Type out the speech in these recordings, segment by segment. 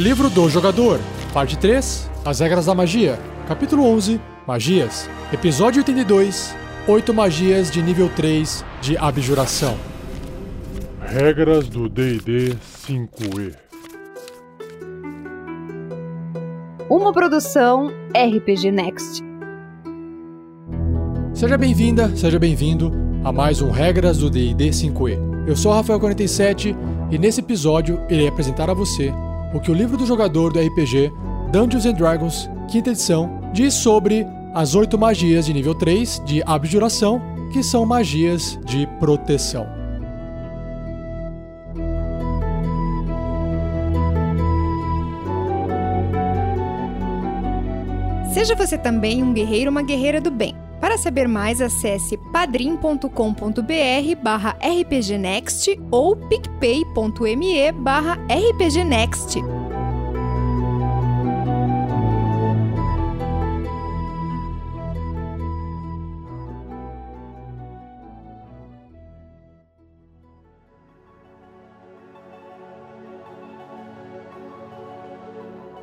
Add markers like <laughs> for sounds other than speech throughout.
Livro do Jogador, Parte 3 As Regras da Magia, Capítulo 11 Magias, Episódio 82 8 Magias de nível 3 de Abjuração. Regras do DD 5E Uma produção RPG Next. Seja bem-vinda, seja bem-vindo a mais um Regras do DD 5E. Eu sou Rafael47 e nesse episódio irei apresentar a você que o livro do jogador do RPG Dungeons and Dragons, quinta edição, diz sobre as oito magias de nível 3 de abjuração, que são magias de proteção. Seja você também um guerreiro ou uma guerreira do bem. Para saber mais, acesse padrim.com.br barra rpgnext ou picpay.me barra rpgnext.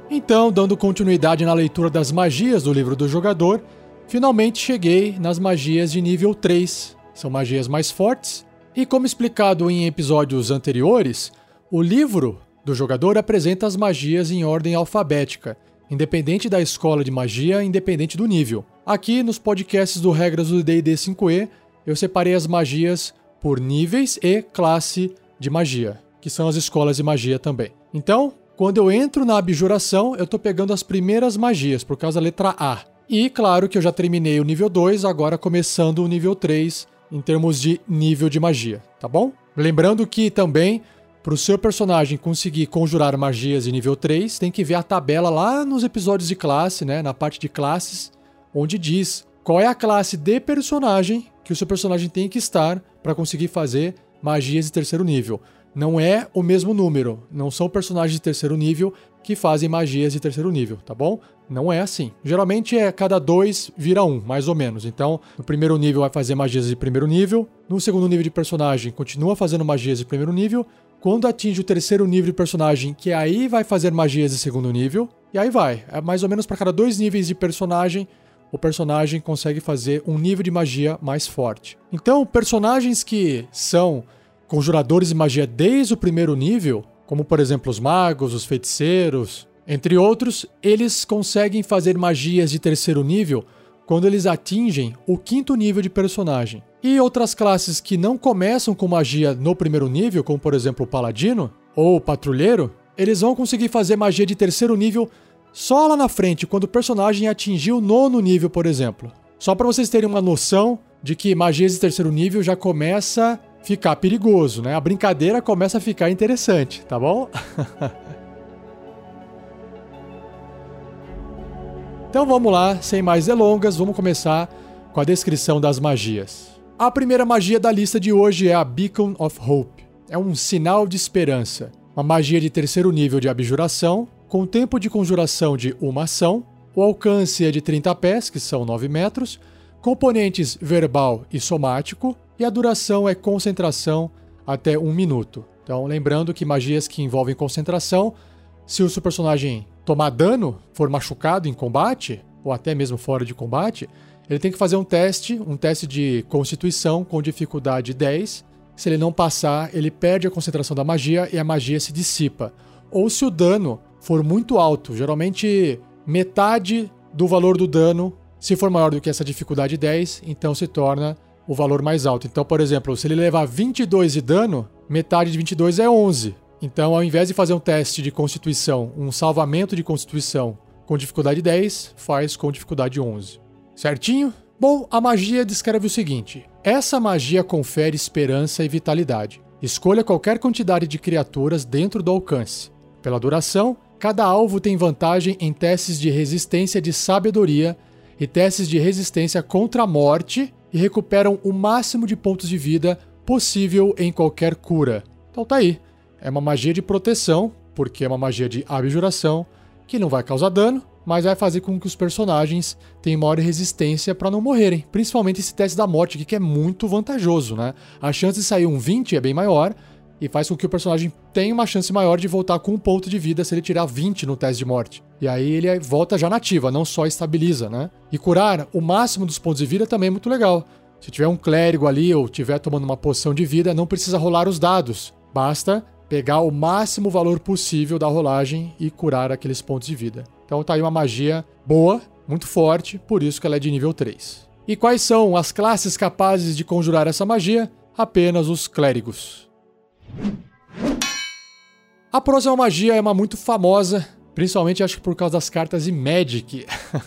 Então, dando continuidade na leitura das magias do livro do jogador, finalmente cheguei nas magias de nível 3. São magias mais fortes, e como explicado em episódios anteriores, o livro do jogador apresenta as magias em ordem alfabética, independente da escola de magia, independente do nível. Aqui nos podcasts do Regras do D&D 5e, eu separei as magias por níveis e classe de magia, que são as escolas de magia também. Então, quando eu entro na abjuração, eu tô pegando as primeiras magias, por causa da letra A. E claro que eu já terminei o nível 2, agora começando o nível 3 em termos de nível de magia, tá bom? Lembrando que também para o seu personagem conseguir conjurar magias de nível 3, tem que ver a tabela lá nos episódios de classe, né, na parte de classes, onde diz qual é a classe de personagem que o seu personagem tem que estar para conseguir fazer magias de terceiro nível não é o mesmo número. Não são personagens de terceiro nível que fazem magias de terceiro nível, tá bom? Não é assim. Geralmente é cada dois vira um, mais ou menos. Então, no primeiro nível vai fazer magias de primeiro nível. No segundo nível de personagem, continua fazendo magias de primeiro nível. Quando atinge o terceiro nível de personagem, que aí vai fazer magias de segundo nível. E aí vai. É mais ou menos para cada dois níveis de personagem, o personagem consegue fazer um nível de magia mais forte. Então, personagens que são conjuradores de magia desde o primeiro nível, como por exemplo os magos, os feiticeiros, entre outros, eles conseguem fazer magias de terceiro nível quando eles atingem o quinto nível de personagem. E outras classes que não começam com magia no primeiro nível, como por exemplo o paladino ou o patrulheiro, eles vão conseguir fazer magia de terceiro nível só lá na frente, quando o personagem atingir o nono nível, por exemplo. Só para vocês terem uma noção de que magias de terceiro nível já começa ficar perigoso, né? A brincadeira começa a ficar interessante, tá bom? <laughs> então vamos lá, sem mais delongas, vamos começar com a descrição das magias. A primeira magia da lista de hoje é a Beacon of Hope. É um sinal de esperança. Uma magia de terceiro nível de abjuração, com tempo de conjuração de uma ação, o alcance é de 30 pés, que são 9 metros, componentes verbal e somático, e a duração é concentração até um minuto. Então, lembrando que magias que envolvem concentração, se o seu personagem tomar dano, for machucado em combate, ou até mesmo fora de combate, ele tem que fazer um teste, um teste de constituição com dificuldade 10. Se ele não passar, ele perde a concentração da magia e a magia se dissipa. Ou se o dano for muito alto, geralmente metade do valor do dano, se for maior do que essa dificuldade 10, então se torna o valor mais alto. Então, por exemplo, se ele levar 22 de dano, metade de 22 é 11. Então, ao invés de fazer um teste de constituição, um salvamento de constituição com dificuldade 10, faz com dificuldade 11. Certinho? Bom, a magia descreve o seguinte: essa magia confere esperança e vitalidade. Escolha qualquer quantidade de criaturas dentro do alcance. Pela duração, cada alvo tem vantagem em testes de resistência de sabedoria e testes de resistência contra a morte e recuperam o máximo de pontos de vida possível em qualquer cura. Então tá aí. É uma magia de proteção, porque é uma magia de abjuração, que não vai causar dano, mas vai fazer com que os personagens tenham maior resistência para não morrerem. Principalmente esse teste da morte aqui, que é muito vantajoso, né? A chance de sair um 20 é bem maior, e faz com que o personagem tenha uma chance maior de voltar com um ponto de vida se ele tirar 20 no teste de morte. E aí ele volta já nativa, não só estabiliza, né? E curar o máximo dos pontos de vida também é muito legal. Se tiver um clérigo ali ou tiver tomando uma poção de vida, não precisa rolar os dados. Basta pegar o máximo valor possível da rolagem e curar aqueles pontos de vida. Então tá aí uma magia boa, muito forte, por isso que ela é de nível 3. E quais são as classes capazes de conjurar essa magia? Apenas os clérigos. A próxima magia é uma muito famosa, principalmente acho que por causa das cartas de Magic.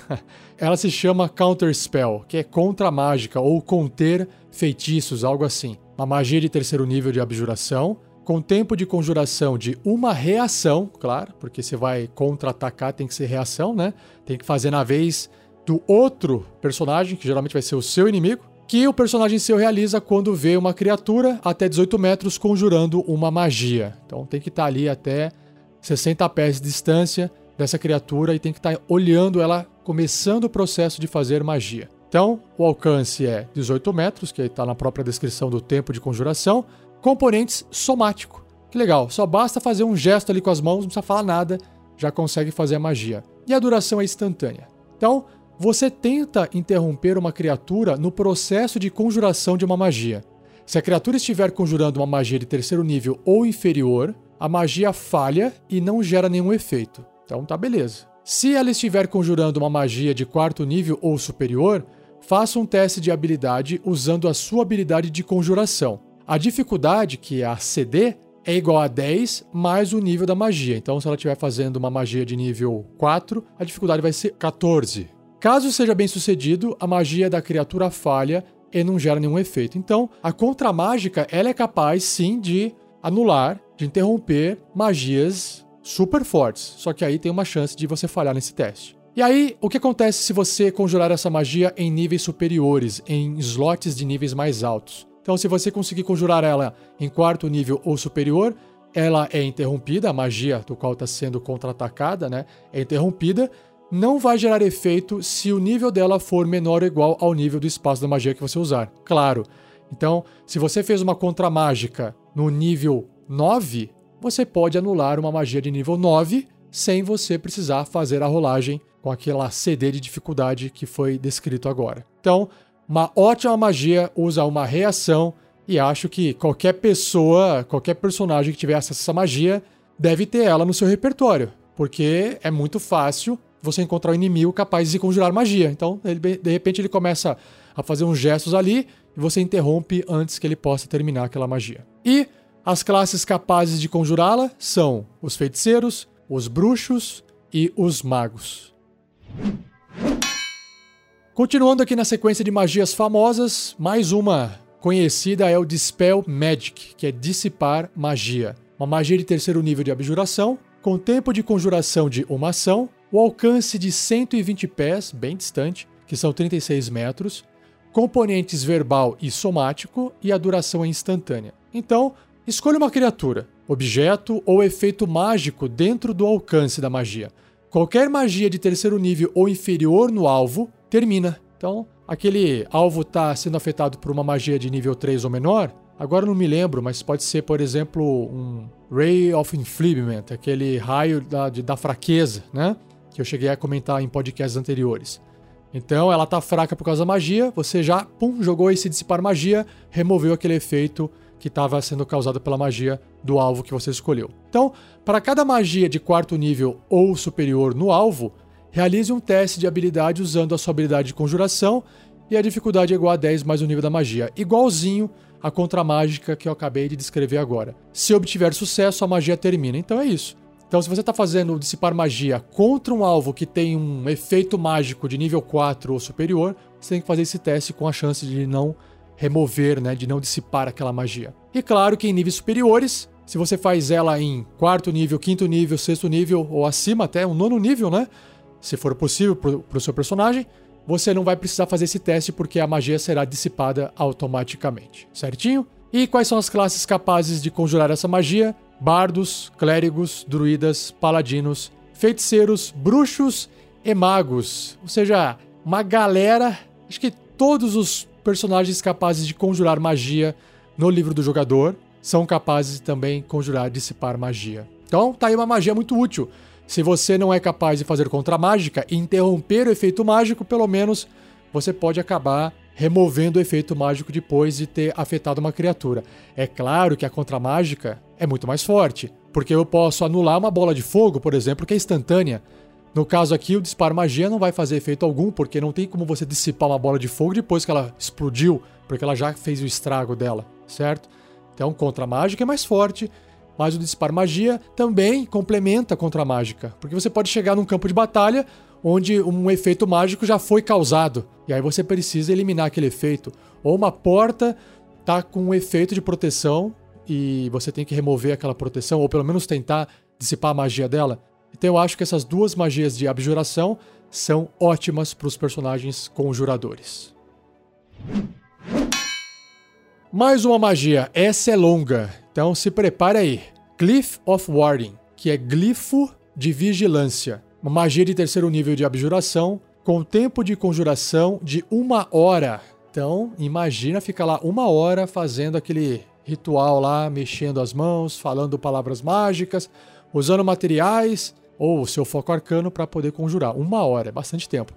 <laughs> Ela se chama Counter Spell, que é contra mágica ou conter feitiços, algo assim. Uma magia de terceiro nível de abjuração, com tempo de conjuração de uma reação, claro, porque você vai contra-atacar, tem que ser reação, né? Tem que fazer na vez do outro personagem, que geralmente vai ser o seu inimigo que o personagem seu realiza quando vê uma criatura até 18 metros conjurando uma magia. Então tem que estar tá ali até 60 pés de distância dessa criatura e tem que estar tá olhando ela começando o processo de fazer magia. Então, o alcance é 18 metros, que está na própria descrição do tempo de conjuração. Componentes somático. Que legal, só basta fazer um gesto ali com as mãos, não precisa falar nada, já consegue fazer a magia. E a duração é instantânea. Então, você tenta interromper uma criatura no processo de conjuração de uma magia. Se a criatura estiver conjurando uma magia de terceiro nível ou inferior, a magia falha e não gera nenhum efeito. Então tá beleza. Se ela estiver conjurando uma magia de quarto nível ou superior, faça um teste de habilidade usando a sua habilidade de conjuração. A dificuldade, que é a CD, é igual a 10 mais o nível da magia. Então, se ela estiver fazendo uma magia de nível 4, a dificuldade vai ser 14. Caso seja bem sucedido, a magia da criatura falha e não gera nenhum efeito. Então, a contra-mágica ela é capaz sim de anular, de interromper magias super fortes. Só que aí tem uma chance de você falhar nesse teste. E aí, o que acontece se você conjurar essa magia em níveis superiores, em slots de níveis mais altos? Então, se você conseguir conjurar ela em quarto nível ou superior, ela é interrompida, a magia do qual está sendo contra-atacada, né? É interrompida não vai gerar efeito se o nível dela for menor ou igual ao nível do espaço da magia que você usar. Claro. Então, se você fez uma contra-mágica no nível 9, você pode anular uma magia de nível 9 sem você precisar fazer a rolagem com aquela CD de dificuldade que foi descrito agora. Então, uma ótima magia usa uma reação e acho que qualquer pessoa, qualquer personagem que tiver acesso a essa magia deve ter ela no seu repertório, porque é muito fácil você encontrar um inimigo capaz de conjurar magia. Então, ele, de repente, ele começa a fazer uns gestos ali e você interrompe antes que ele possa terminar aquela magia. E as classes capazes de conjurá-la são os feiticeiros, os bruxos e os magos. Continuando aqui na sequência de magias famosas, mais uma conhecida é o Dispel Magic, que é dissipar magia. Uma magia de terceiro nível de abjuração, com tempo de conjuração de uma ação o alcance de 120 pés, bem distante, que são 36 metros, componentes verbal e somático e a duração é instantânea. Então, escolha uma criatura, objeto ou efeito mágico dentro do alcance da magia. Qualquer magia de terceiro nível ou inferior no alvo termina. Então, aquele alvo está sendo afetado por uma magia de nível 3 ou menor, agora não me lembro, mas pode ser, por exemplo, um Ray of Infliction, aquele raio da, de, da fraqueza, né? Que eu cheguei a comentar em podcasts anteriores. Então ela tá fraca por causa da magia, você já pum, jogou esse dissipar magia, removeu aquele efeito que estava sendo causado pela magia do alvo que você escolheu. Então, para cada magia de quarto nível ou superior no alvo, realize um teste de habilidade usando a sua habilidade de conjuração e a dificuldade é igual a 10 mais o nível da magia, igualzinho à contra-mágica que eu acabei de descrever agora. Se obtiver sucesso, a magia termina. Então é isso. Então, se você está fazendo dissipar magia contra um alvo que tem um efeito mágico de nível 4 ou superior, você tem que fazer esse teste com a chance de não remover, né, de não dissipar aquela magia. E claro que em níveis superiores, se você faz ela em quarto nível, quinto nível, sexto nível ou acima, até um nono nível, né? Se for possível para o seu personagem, você não vai precisar fazer esse teste porque a magia será dissipada automaticamente, certinho? E quais são as classes capazes de conjurar essa magia? Bardos, clérigos, druidas, paladinos, feiticeiros, bruxos e magos. Ou seja, uma galera, acho que todos os personagens capazes de conjurar magia no livro do jogador. são capazes de também conjurar dissipar magia. Então, tá aí uma magia muito útil. Se você não é capaz de fazer contra mágica e interromper o efeito mágico, pelo menos você pode acabar removendo o efeito mágico depois de ter afetado uma criatura. É claro que a contra mágica é muito mais forte, porque eu posso anular uma bola de fogo, por exemplo, que é instantânea. No caso aqui, o disparo magia não vai fazer efeito algum, porque não tem como você dissipar uma bola de fogo depois que ela explodiu, porque ela já fez o estrago dela, certo? Então, contra mágica é mais forte, mas o disparo magia também complementa contra mágica, porque você pode chegar num campo de batalha onde um efeito mágico já foi causado, e aí você precisa eliminar aquele efeito, ou uma porta tá com um efeito de proteção e você tem que remover aquela proteção, ou pelo menos tentar dissipar a magia dela. Então eu acho que essas duas magias de abjuração são ótimas para os personagens conjuradores. Mais uma magia, essa é longa, então se prepare aí. Glyph of Warding, que é glifo de vigilância. Uma magia de terceiro nível de abjuração, com tempo de conjuração de uma hora. Então, imagina ficar lá uma hora fazendo aquele ritual lá, mexendo as mãos, falando palavras mágicas, usando materiais ou o seu foco arcano para poder conjurar. Uma hora, é bastante tempo.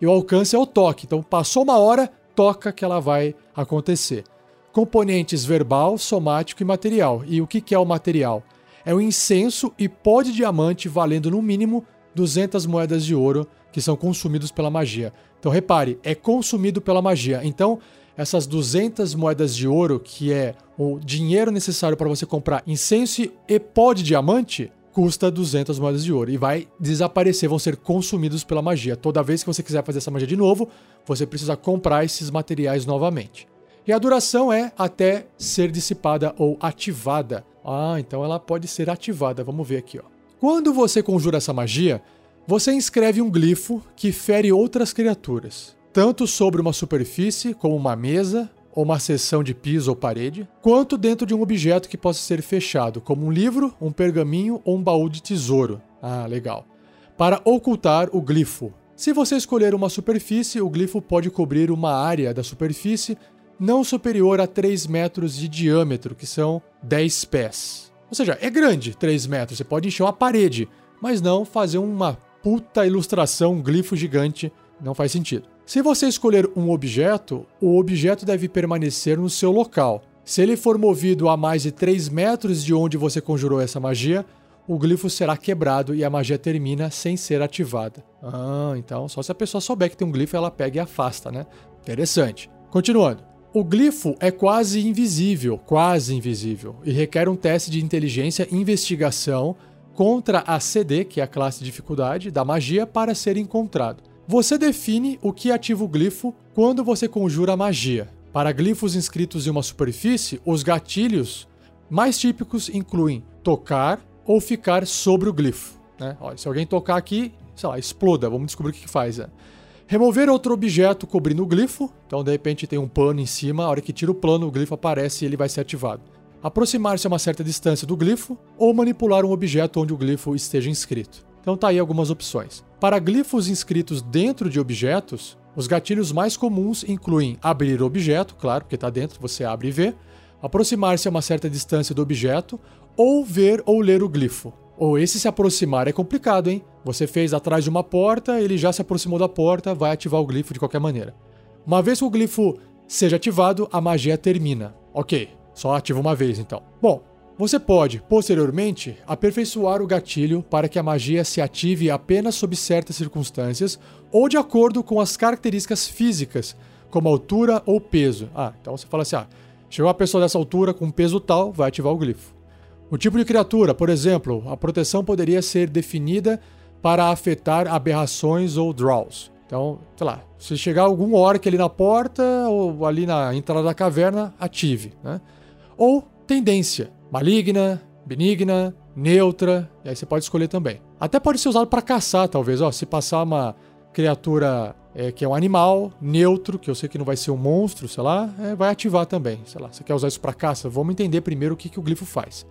E o alcance é o toque. Então, passou uma hora, toca que ela vai acontecer. Componentes verbal, somático e material. E o que é o material? É o incenso e pó de diamante valendo no mínimo 200 moedas de ouro que são consumidos pela magia. Então repare, é consumido pela magia. Então, essas 200 moedas de ouro, que é o dinheiro necessário para você comprar incenso e pó de diamante, custa 200 moedas de ouro e vai desaparecer, vão ser consumidos pela magia. Toda vez que você quiser fazer essa magia de novo, você precisa comprar esses materiais novamente. E a duração é até ser dissipada ou ativada. Ah, então ela pode ser ativada. Vamos ver aqui, ó. Quando você conjura essa magia, você inscreve um glifo que fere outras criaturas, tanto sobre uma superfície, como uma mesa, ou uma seção de piso ou parede, quanto dentro de um objeto que possa ser fechado, como um livro, um pergaminho ou um baú de tesouro. Ah, legal. Para ocultar o glifo. Se você escolher uma superfície, o glifo pode cobrir uma área da superfície não superior a 3 metros de diâmetro, que são 10 pés. Ou seja, é grande 3 metros, você pode encher uma parede, mas não fazer uma puta ilustração, um glifo gigante, não faz sentido. Se você escolher um objeto, o objeto deve permanecer no seu local. Se ele for movido a mais de 3 metros de onde você conjurou essa magia, o glifo será quebrado e a magia termina sem ser ativada. Ah, então só se a pessoa souber que tem um glifo, ela pega e afasta, né? Interessante. Continuando. O glifo é quase invisível, quase invisível, e requer um teste de inteligência e investigação contra a CD, que é a classe de dificuldade da magia, para ser encontrado. Você define o que ativa o glifo quando você conjura a magia. Para glifos inscritos em uma superfície, os gatilhos mais típicos incluem tocar ou ficar sobre o glifo. Né? Olha, se alguém tocar aqui, sei lá, exploda, vamos descobrir o que, que faz. Né? Remover outro objeto cobrindo o glifo, então de repente tem um pano em cima, a hora que tira o plano, o glifo aparece e ele vai ser ativado. Aproximar-se a uma certa distância do glifo ou manipular um objeto onde o glifo esteja inscrito. Então tá aí algumas opções. Para glifos inscritos dentro de objetos, os gatilhos mais comuns incluem abrir o objeto, claro, porque está dentro, você abre e vê, aproximar-se a uma certa distância do objeto, ou ver ou ler o glifo. Ou esse se aproximar é complicado, hein? Você fez atrás de uma porta, ele já se aproximou da porta, vai ativar o glifo de qualquer maneira. Uma vez que o glifo seja ativado, a magia termina. Ok, só ativa uma vez então. Bom, você pode, posteriormente, aperfeiçoar o gatilho para que a magia se ative apenas sob certas circunstâncias ou de acordo com as características físicas, como altura ou peso. Ah, então você fala assim: ah, chegou uma pessoa dessa altura com peso tal, vai ativar o glifo. O tipo de criatura, por exemplo, a proteção poderia ser definida para afetar aberrações ou draws. Então, sei lá, se chegar algum orc ali na porta ou ali na entrada da caverna, ative. Né? Ou tendência maligna, benigna, neutra, e aí você pode escolher também. Até pode ser usado para caçar, talvez, ó, se passar uma criatura é, que é um animal neutro, que eu sei que não vai ser um monstro, sei lá, é, vai ativar também, sei lá. Você quer usar isso para caça? Vamos entender primeiro o que, que o glifo faz.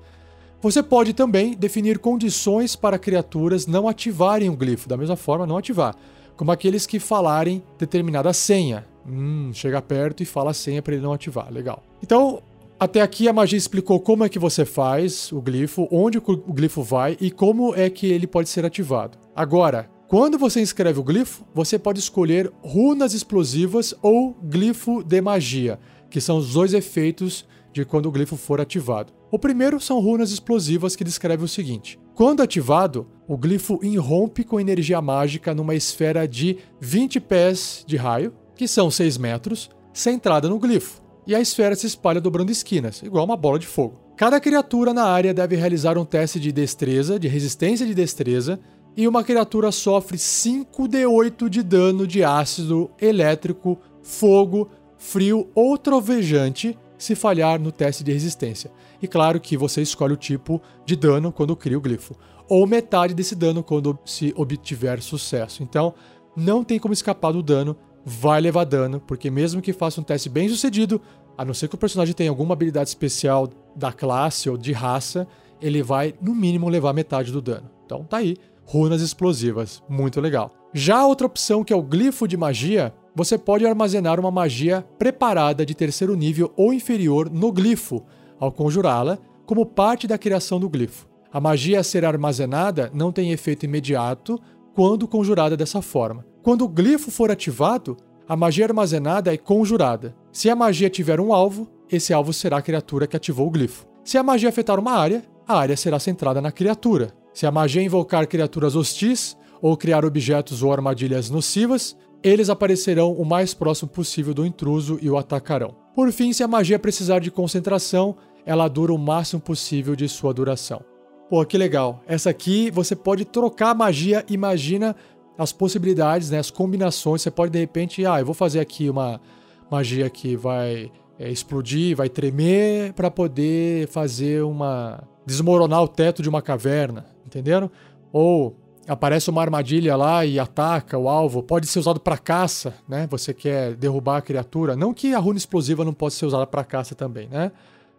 Você pode também definir condições para criaturas não ativarem o glifo, da mesma forma, não ativar, como aqueles que falarem determinada senha. Hum, chega perto e fala a senha para ele não ativar, legal. Então, Até aqui a magia explicou como é que você faz o glifo, onde o glifo vai e como é que ele pode ser ativado. Agora, quando você inscreve o glifo, você pode escolher runas explosivas ou glifo de magia, que são os dois efeitos de quando o glifo for ativado. O primeiro são runas explosivas que descreve o seguinte: quando ativado, o glifo irrompe com energia mágica numa esfera de 20 pés de raio, que são 6 metros, centrada no glifo e a esfera se espalha dobrando esquinas, igual uma bola de fogo. Cada criatura na área deve realizar um teste de destreza, de resistência de destreza, e uma criatura sofre 5d8 de dano de ácido, elétrico, fogo, frio ou trovejante se falhar no teste de resistência. E claro que você escolhe o tipo de dano quando cria o glifo, ou metade desse dano quando se obtiver sucesso. Então, não tem como escapar do dano, vai levar dano, porque mesmo que faça um teste bem sucedido, a não ser que o personagem tenha alguma habilidade especial da classe ou de raça, ele vai, no mínimo, levar metade do dano. Então tá aí, runas explosivas, muito legal. Já a outra opção, que é o glifo de magia, você pode armazenar uma magia preparada de terceiro nível ou inferior no glifo, ao conjurá-la, como parte da criação do glifo. A magia a ser armazenada não tem efeito imediato quando conjurada dessa forma. Quando o glifo for ativado, a magia armazenada é conjurada. Se a magia tiver um alvo, esse alvo será a criatura que ativou o glifo. Se a magia afetar uma área, a área será centrada na criatura. Se a magia invocar criaturas hostis ou criar objetos ou armadilhas nocivas, eles aparecerão o mais próximo possível do intruso e o atacarão. Por fim, se a magia precisar de concentração, ela dura o máximo possível de sua duração. Pô, que legal. Essa aqui você pode trocar a magia, imagina as possibilidades, né, as combinações. Você pode de repente, ah, eu vou fazer aqui uma magia que vai é, explodir, vai tremer para poder fazer uma desmoronar o teto de uma caverna, entenderam? Ou aparece uma armadilha lá e ataca o alvo, pode ser usado para caça, né? Você quer derrubar a criatura, não que a runa explosiva não possa ser usada para caça também, né?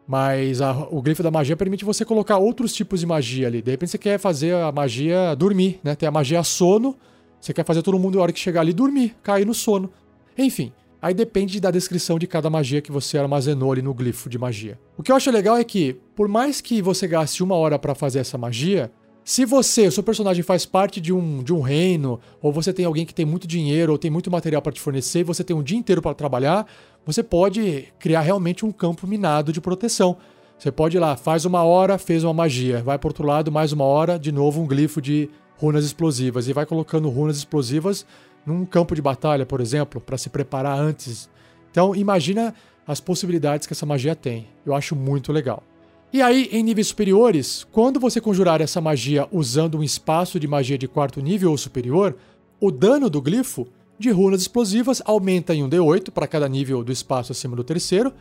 Mas a, o grifo da magia permite você colocar outros tipos de magia ali. De repente você quer fazer a magia dormir, né? Tem a magia sono, você quer fazer todo mundo, na hora que chegar ali, dormir, cair no sono. Enfim, aí depende da descrição de cada magia que você armazenou ali no glifo de magia. O que eu acho legal é que, por mais que você gaste uma hora para fazer essa magia, se você, o seu personagem faz parte de um, de um reino, ou você tem alguém que tem muito dinheiro, ou tem muito material para te fornecer, e você tem um dia inteiro para trabalhar, você pode criar realmente um campo minado de proteção. Você pode ir lá, faz uma hora, fez uma magia, vai para outro lado, mais uma hora, de novo um glifo de runas explosivas e vai colocando runas explosivas num campo de batalha, por exemplo, para se preparar antes. Então, imagina as possibilidades que essa magia tem. Eu acho muito legal. E aí, em níveis superiores, quando você conjurar essa magia usando um espaço de magia de quarto nível ou superior, o dano do glifo de runas explosivas aumenta em um D8 para cada nível do espaço acima do terceiro.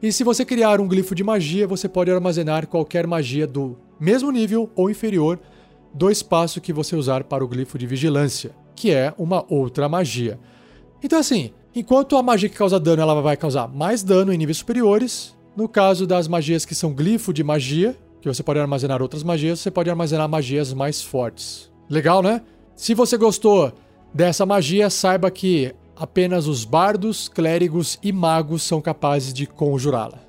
E se você criar um glifo de magia, você pode armazenar qualquer magia do mesmo nível ou inferior do espaço que você usar para o glifo de vigilância, que é uma outra magia. Então, assim, enquanto a magia que causa dano ela vai causar mais dano em níveis superiores, no caso das magias que são glifo de magia, que você pode armazenar outras magias, você pode armazenar magias mais fortes. Legal, né? Se você gostou dessa magia, saiba que apenas os bardos, clérigos e magos são capazes de conjurá-la.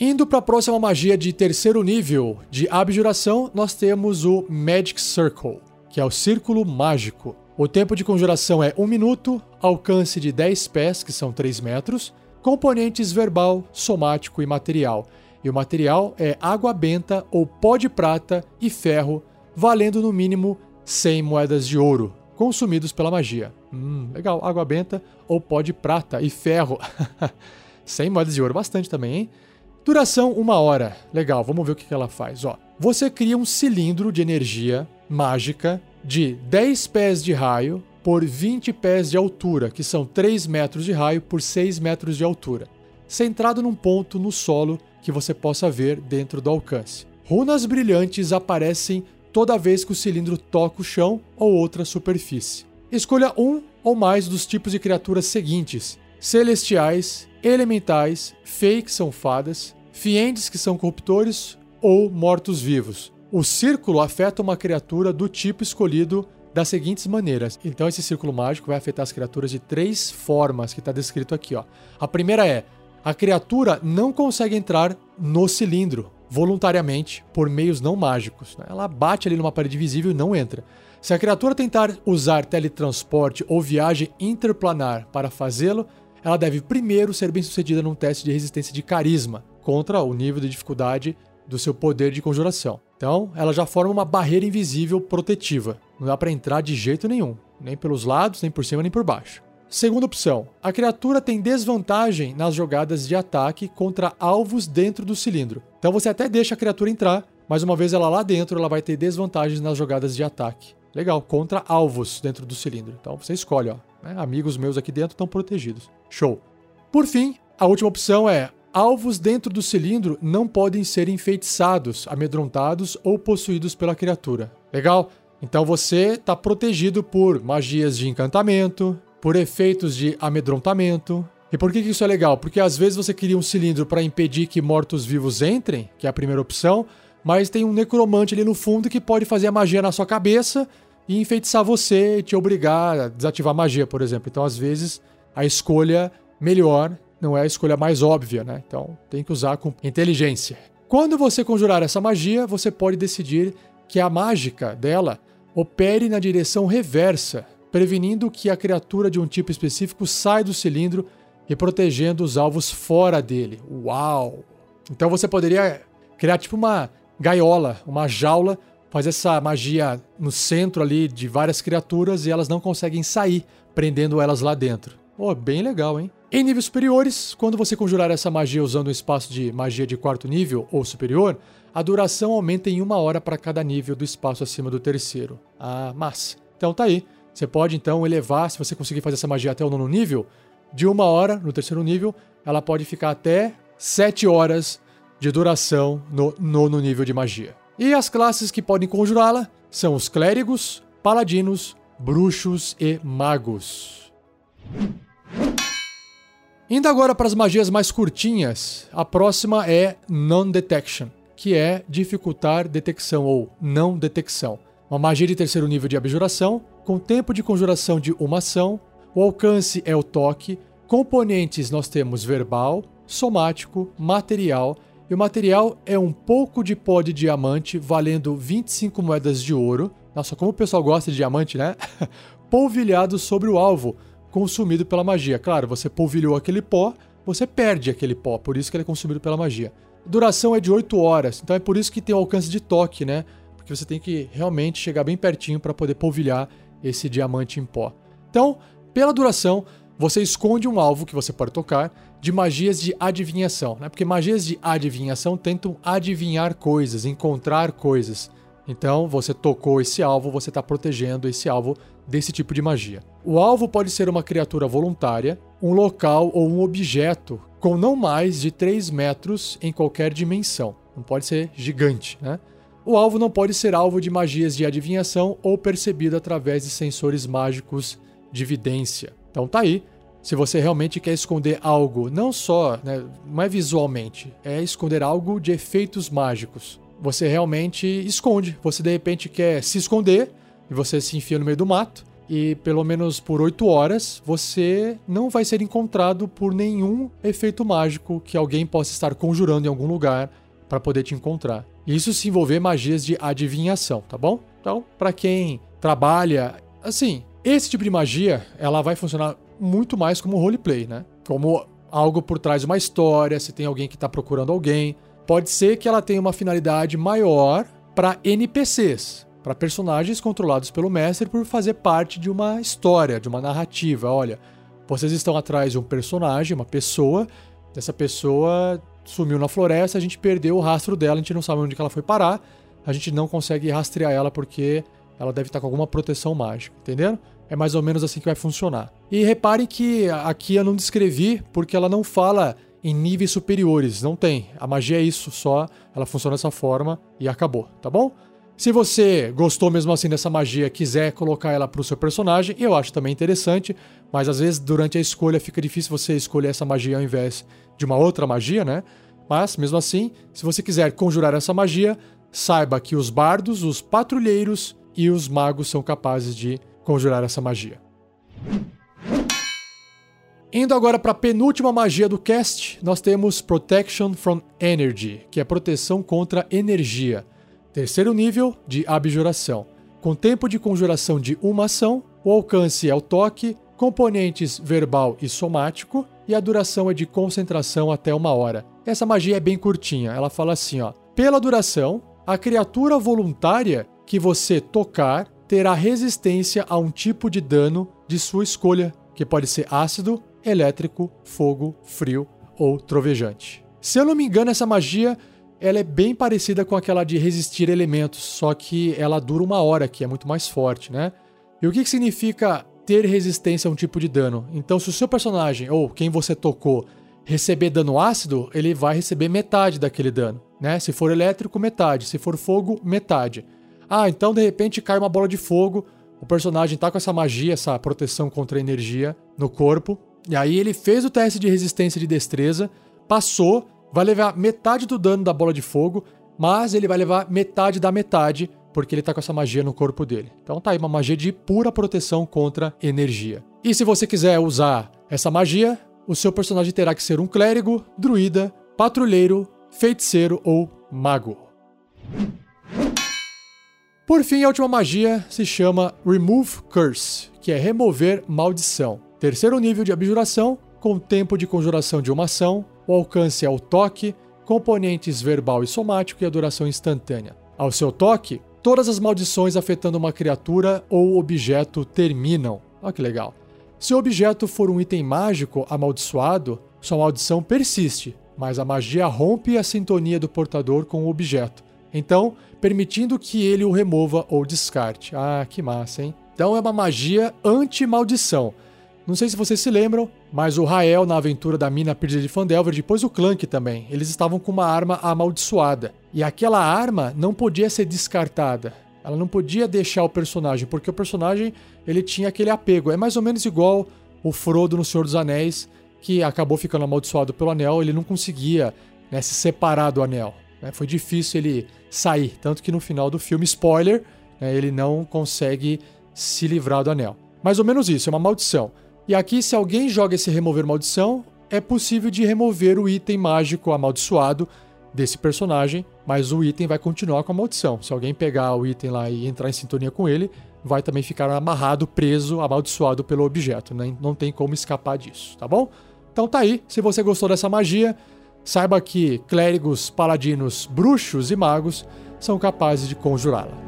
Indo para a próxima magia de terceiro nível de abjuração, nós temos o Magic Circle, que é o círculo mágico. O tempo de conjuração é 1 minuto, alcance de 10 pés, que são 3 metros, componentes verbal, somático e material. E o material é água benta ou pó de prata e ferro, valendo no mínimo 100 moedas de ouro, consumidos pela magia. Hum, legal, água benta ou pó de prata e ferro. <laughs> 100 moedas de ouro, bastante também, hein? Duração uma hora. Legal, vamos ver o que ela faz. Ó, você cria um cilindro de energia mágica de 10 pés de raio por 20 pés de altura, que são 3 metros de raio por 6 metros de altura, centrado num ponto no solo que você possa ver dentro do alcance. Runas brilhantes aparecem toda vez que o cilindro toca o chão ou outra superfície. Escolha um ou mais dos tipos de criaturas seguintes: celestiais, elementais, fei que são fadas, fiendes que são corruptores ou mortos-vivos. O círculo afeta uma criatura do tipo escolhido das seguintes maneiras. Então esse círculo mágico vai afetar as criaturas de três formas que está descrito aqui. Ó. A primeira é a criatura não consegue entrar no cilindro voluntariamente por meios não mágicos. Né? Ela bate ali numa parede visível e não entra. Se a criatura tentar usar teletransporte ou viagem interplanar para fazê-lo, ela deve primeiro ser bem sucedida num teste de resistência de carisma contra o nível de dificuldade do seu poder de conjuração. Então, ela já forma uma barreira invisível protetiva. Não dá para entrar de jeito nenhum, nem pelos lados, nem por cima, nem por baixo. Segunda opção: a criatura tem desvantagem nas jogadas de ataque contra alvos dentro do cilindro. Então você até deixa a criatura entrar, mas uma vez ela lá dentro, ela vai ter desvantagens nas jogadas de ataque. Legal, contra alvos dentro do cilindro. Então você escolhe, ó. Né? Amigos meus aqui dentro estão protegidos. Show. Por fim, a última opção é: alvos dentro do cilindro não podem ser enfeitiçados, amedrontados ou possuídos pela criatura. Legal? Então você está protegido por magias de encantamento, por efeitos de amedrontamento. E por que isso é legal? Porque às vezes você cria um cilindro para impedir que mortos-vivos entrem, que é a primeira opção, mas tem um necromante ali no fundo que pode fazer a magia na sua cabeça e enfeitiçar você e te obrigar a desativar a magia, por exemplo. Então, às vezes, a escolha melhor não é a escolha mais óbvia, né? Então, tem que usar com inteligência. Quando você conjurar essa magia, você pode decidir que a mágica dela opere na direção reversa, prevenindo que a criatura de um tipo específico saia do cilindro e protegendo os alvos fora dele. Uau! Então você poderia criar tipo uma gaiola, uma jaula, fazer essa magia no centro ali de várias criaturas e elas não conseguem sair, prendendo elas lá dentro. Oh, bem legal, hein? Em níveis superiores, quando você conjurar essa magia usando um espaço de magia de quarto nível ou superior, a duração aumenta em uma hora para cada nível do espaço acima do terceiro. Ah, mas. Então tá aí. Você pode então elevar, se você conseguir fazer essa magia até o nono nível, de uma hora no terceiro nível, ela pode ficar até sete horas de duração no nono nível de magia. E as classes que podem conjurá-la são os clérigos, paladinos, bruxos e magos. Indo agora para as magias mais curtinhas, a próxima é Non-Detection, que é dificultar detecção ou não detecção. Uma magia de terceiro nível de abjuração, com tempo de conjuração de uma ação, o alcance é o toque, componentes nós temos verbal, somático, material e o material é um pouco de pó de diamante valendo 25 moedas de ouro. Nossa, como o pessoal gosta de diamante, né? <laughs> Polvilhado sobre o alvo, consumido pela magia. Claro, você polvilhou aquele pó, você perde aquele pó, por isso que ele é consumido pela magia. duração é de 8 horas, então é por isso que tem o alcance de toque, né? Porque você tem que realmente chegar bem pertinho para poder polvilhar esse diamante em pó. Então, pela duração, você esconde um alvo que você pode tocar de magias de adivinhação, né? Porque magias de adivinhação tentam adivinhar coisas, encontrar coisas. Então, você tocou esse alvo, você está protegendo esse alvo desse tipo de magia. O alvo pode ser uma criatura voluntária, um local ou um objeto com não mais de 3 metros em qualquer dimensão. Não pode ser gigante, né? O alvo não pode ser alvo de magias de adivinhação ou percebido através de sensores mágicos de evidência. Então tá aí. Se você realmente quer esconder algo, não só, né, não é visualmente, é esconder algo de efeitos mágicos. Você realmente esconde. Você de repente quer se esconder e você se enfia no meio do mato e pelo menos por 8 horas você não vai ser encontrado por nenhum efeito mágico que alguém possa estar conjurando em algum lugar para poder te encontrar. Isso se envolver magias de adivinhação, tá bom? Então, para quem trabalha assim, esse tipo de magia, ela vai funcionar muito mais como roleplay, né? Como algo por trás de uma história, se tem alguém que está procurando alguém. Pode ser que ela tenha uma finalidade maior para NPCs, para personagens controlados pelo mestre por fazer parte de uma história, de uma narrativa. Olha, vocês estão atrás de um personagem, uma pessoa, essa pessoa sumiu na floresta, a gente perdeu o rastro dela, a gente não sabe onde ela foi parar, a gente não consegue rastrear ela porque ela deve estar com alguma proteção mágica, entendendo? É mais ou menos assim que vai funcionar. E repare que aqui eu não descrevi porque ela não fala em níveis superiores, não tem. A magia é isso só, ela funciona dessa forma e acabou, tá bom? Se você gostou mesmo assim dessa magia, quiser colocar ela para o seu personagem, eu acho também interessante, mas às vezes durante a escolha fica difícil você escolher essa magia ao invés de uma outra magia, né? Mas mesmo assim, se você quiser conjurar essa magia, saiba que os bardos, os patrulheiros e os magos são capazes de conjurar essa magia. Indo agora para a penúltima magia do cast, nós temos Protection from Energy, que é proteção contra energia. Terceiro nível de abjuração. Com tempo de conjuração de uma ação, o alcance é o toque, componentes verbal e somático, e a duração é de concentração até uma hora. Essa magia é bem curtinha, ela fala assim: ó, pela duração, a criatura voluntária que você tocar terá resistência a um tipo de dano de sua escolha, que pode ser ácido, elétrico, fogo, frio ou trovejante. Se eu não me engano, essa magia ela é bem parecida com aquela de resistir elementos, só que ela dura uma hora, que é muito mais forte, né? E o que, que significa ter resistência a um tipo de dano? Então, se o seu personagem ou quem você tocou receber dano ácido, ele vai receber metade daquele dano, né? Se for elétrico, metade. Se for fogo, metade. Ah, então de repente cai uma bola de fogo, o personagem tá com essa magia, essa proteção contra a energia no corpo, e aí ele fez o teste de resistência de destreza, passou, vai levar metade do dano da bola de fogo, mas ele vai levar metade da metade, porque ele tá com essa magia no corpo dele. Então tá aí uma magia de pura proteção contra energia. E se você quiser usar essa magia, o seu personagem terá que ser um clérigo, druida, patrulheiro, feiticeiro ou mago. Por fim, a última magia se chama Remove Curse, que é remover maldição. Terceiro nível de abjuração, com tempo de conjuração de uma ação, o alcance é o toque, componentes verbal e somático e a duração instantânea. Ao seu toque, todas as maldições afetando uma criatura ou objeto terminam. Olha que legal. Se o objeto for um item mágico amaldiçoado, sua maldição persiste, mas a magia rompe a sintonia do portador com o objeto. Então, permitindo que ele o remova ou descarte. Ah, que massa, hein? Então é uma magia anti-maldição. Não sei se vocês se lembram, mas o Rael, na aventura da mina perdida de Fandelver, depois o Clank também, eles estavam com uma arma amaldiçoada. E aquela arma não podia ser descartada. Ela não podia deixar o personagem, porque o personagem ele tinha aquele apego. É mais ou menos igual o Frodo no Senhor dos Anéis, que acabou ficando amaldiçoado pelo anel, ele não conseguia né, se separar do anel. Né? Foi difícil ele sair. Tanto que no final do filme, spoiler, né, ele não consegue se livrar do anel. Mais ou menos isso, é uma maldição. E aqui, se alguém joga esse remover maldição, é possível de remover o item mágico amaldiçoado desse personagem, mas o item vai continuar com a maldição. Se alguém pegar o item lá e entrar em sintonia com ele, vai também ficar amarrado, preso, amaldiçoado pelo objeto. Né? Não tem como escapar disso, tá bom? Então tá aí. Se você gostou dessa magia, saiba que clérigos, paladinos, bruxos e magos são capazes de conjurá-la.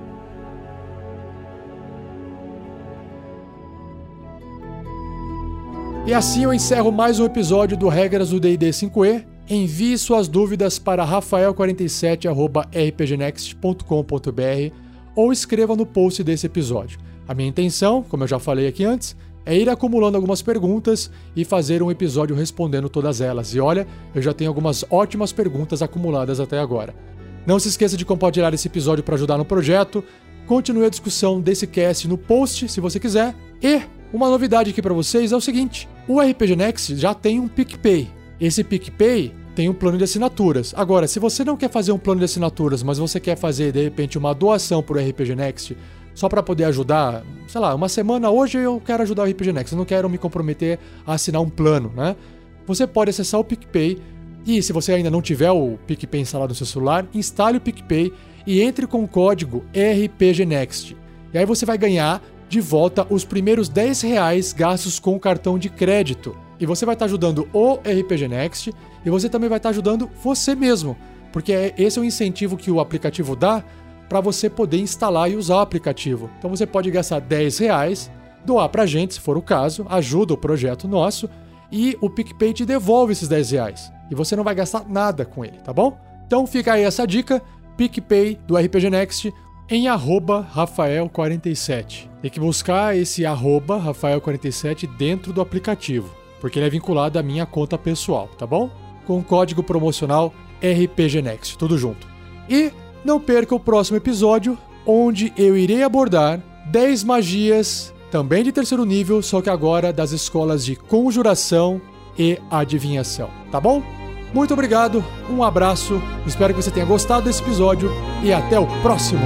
E assim eu encerro mais um episódio do Regras do D&D 5e. Envie suas dúvidas para rafael47@rpgnext.com.br ou escreva no post desse episódio. A minha intenção, como eu já falei aqui antes, é ir acumulando algumas perguntas e fazer um episódio respondendo todas elas. E olha, eu já tenho algumas ótimas perguntas acumuladas até agora. Não se esqueça de compartilhar esse episódio para ajudar no projeto. Continue a discussão desse cast no post, se você quiser. E uma novidade aqui para vocês é o seguinte: o RPG Next já tem um PicPay. Esse PicPay tem um plano de assinaturas. Agora, se você não quer fazer um plano de assinaturas, mas você quer fazer de repente uma doação para o RPG Next, só para poder ajudar, sei lá, uma semana hoje eu quero ajudar o RPG Next, eu não quero me comprometer a assinar um plano, né? Você pode acessar o PicPay e se você ainda não tiver o PicPay instalado no seu celular, instale o PicPay e entre com o código RPGNext. E aí você vai ganhar de volta os primeiros 10 reais gastos com o cartão de crédito. E você vai estar ajudando o RPG Next e você também vai estar ajudando você mesmo, porque é, esse é o incentivo que o aplicativo dá para você poder instalar e usar o aplicativo. Então você pode gastar 10 reais, doar para a gente, se for o caso, ajuda o projeto nosso e o PicPay te devolve esses 10 reais. E você não vai gastar nada com ele, tá bom? Então fica aí essa dica, PicPay do RPG Next, em Rafael47. Tem que buscar esse Rafael47 dentro do aplicativo, porque ele é vinculado à minha conta pessoal, tá bom? Com código promocional RPGNext, tudo junto. E não perca o próximo episódio, onde eu irei abordar 10 magias, também de terceiro nível, só que agora das escolas de conjuração e adivinhação, tá bom? Muito obrigado, um abraço, espero que você tenha gostado desse episódio e até o próximo!